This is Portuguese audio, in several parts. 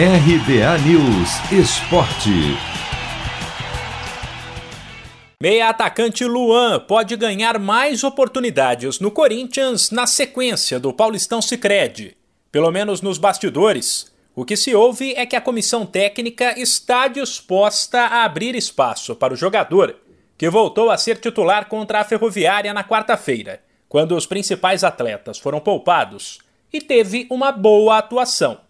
RBA News Esporte. Meia atacante Luan pode ganhar mais oportunidades no Corinthians na sequência do Paulistão Sicredi. Pelo menos nos bastidores. O que se ouve é que a comissão técnica está disposta a abrir espaço para o jogador, que voltou a ser titular contra a Ferroviária na quarta-feira, quando os principais atletas foram poupados, e teve uma boa atuação.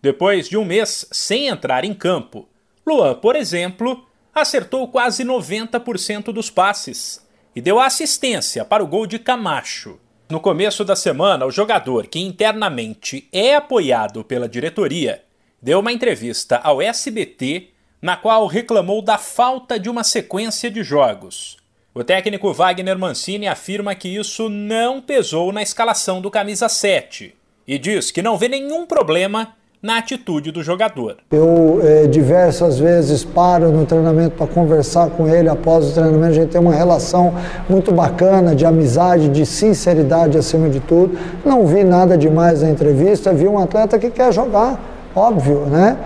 Depois de um mês sem entrar em campo, Luan, por exemplo, acertou quase 90% dos passes e deu assistência para o gol de Camacho. No começo da semana, o jogador, que internamente é apoiado pela diretoria, deu uma entrevista ao SBT na qual reclamou da falta de uma sequência de jogos. O técnico Wagner Mancini afirma que isso não pesou na escalação do camisa 7 e diz que não vê nenhum problema na atitude do jogador. Eu é, diversas vezes paro no treinamento para conversar com ele após o treinamento. A gente tem uma relação muito bacana de amizade, de sinceridade acima de tudo. Não vi nada demais na entrevista, vi um atleta que quer jogar, óbvio, né?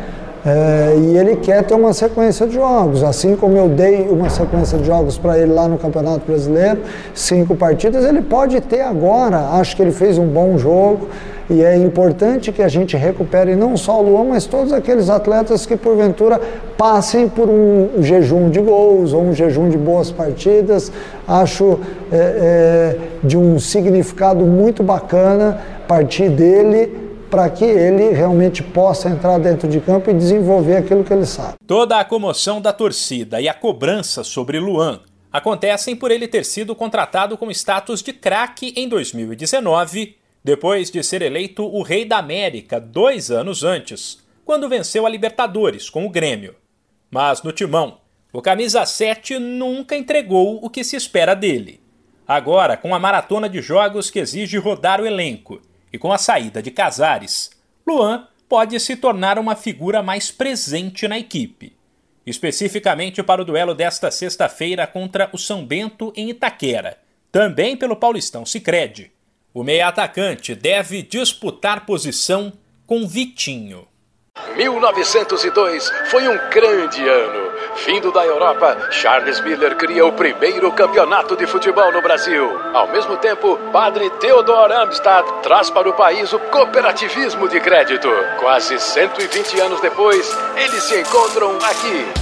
É, e ele quer ter uma sequência de jogos, assim como eu dei uma sequência de jogos para ele lá no Campeonato Brasileiro, cinco partidas, ele pode ter agora. Acho que ele fez um bom jogo e é importante que a gente recupere não só o Luan, mas todos aqueles atletas que porventura passem por um jejum de gols ou um jejum de boas partidas. Acho é, é, de um significado muito bacana partir dele para que ele realmente possa entrar dentro de campo e desenvolver aquilo que ele sabe. Toda a comoção da torcida e a cobrança sobre Luan acontecem por ele ter sido contratado com status de craque em 2019, depois de ser eleito o Rei da América dois anos antes, quando venceu a Libertadores com o Grêmio. Mas no timão, o camisa 7 nunca entregou o que se espera dele. Agora, com a maratona de jogos que exige rodar o elenco e com a saída de Casares, Luan pode se tornar uma figura mais presente na equipe. Especificamente para o duelo desta sexta-feira contra o São Bento em Itaquera, também pelo Paulistão Sicredi. O meia atacante deve disputar posição com Vitinho. 1902 foi um grande ano. Vindo da Europa, Charles Miller cria o primeiro campeonato de futebol no Brasil. Ao mesmo tempo, padre Theodor Amstad traz para o país o cooperativismo de crédito. Quase 120 anos depois, eles se encontram aqui.